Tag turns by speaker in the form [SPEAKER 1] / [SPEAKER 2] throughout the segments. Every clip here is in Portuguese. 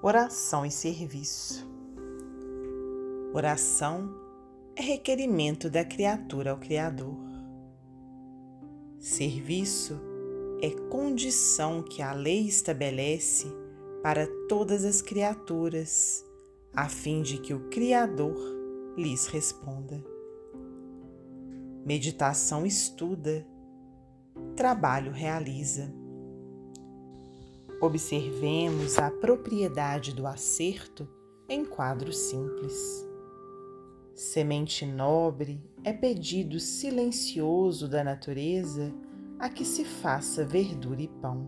[SPEAKER 1] Oração e serviço. Oração é requerimento da criatura ao Criador. Serviço é condição que a lei estabelece para todas as criaturas, a fim de que o Criador lhes responda. Meditação estuda, trabalho realiza. Observemos a propriedade do acerto em quadro simples. Semente nobre é pedido silencioso da natureza a que se faça verdura e pão.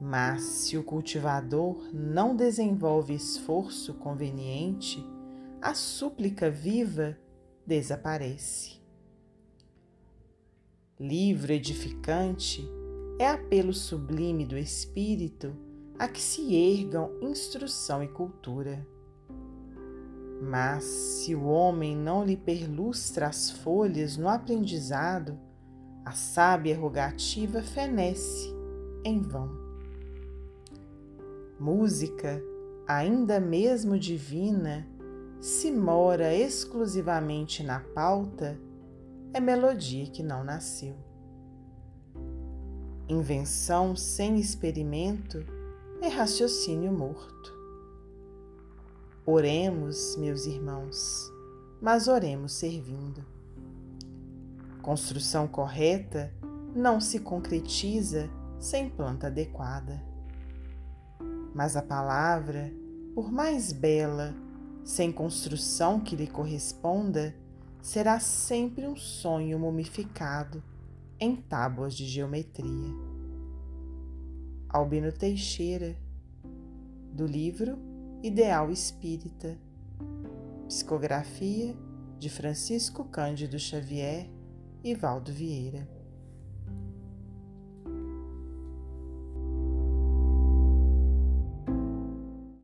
[SPEAKER 1] Mas se o cultivador não desenvolve esforço conveniente, a súplica viva desaparece. Livro edificante é apelo sublime do espírito a que se ergam instrução e cultura. Mas se o homem não lhe perlustra as folhas no aprendizado, a sábia rogativa fenece em vão. Música, ainda mesmo divina, se mora exclusivamente na pauta, é melodia que não nasceu. Invenção sem experimento é raciocínio morto. Oremos, meus irmãos, mas oremos servindo. Construção correta não se concretiza sem planta adequada. Mas a palavra, por mais bela, sem construção que lhe corresponda, será sempre um sonho mumificado em tábuas de geometria. Albino Teixeira, do livro Ideal Espírita, psicografia de Francisco Cândido Xavier e Valdo Vieira.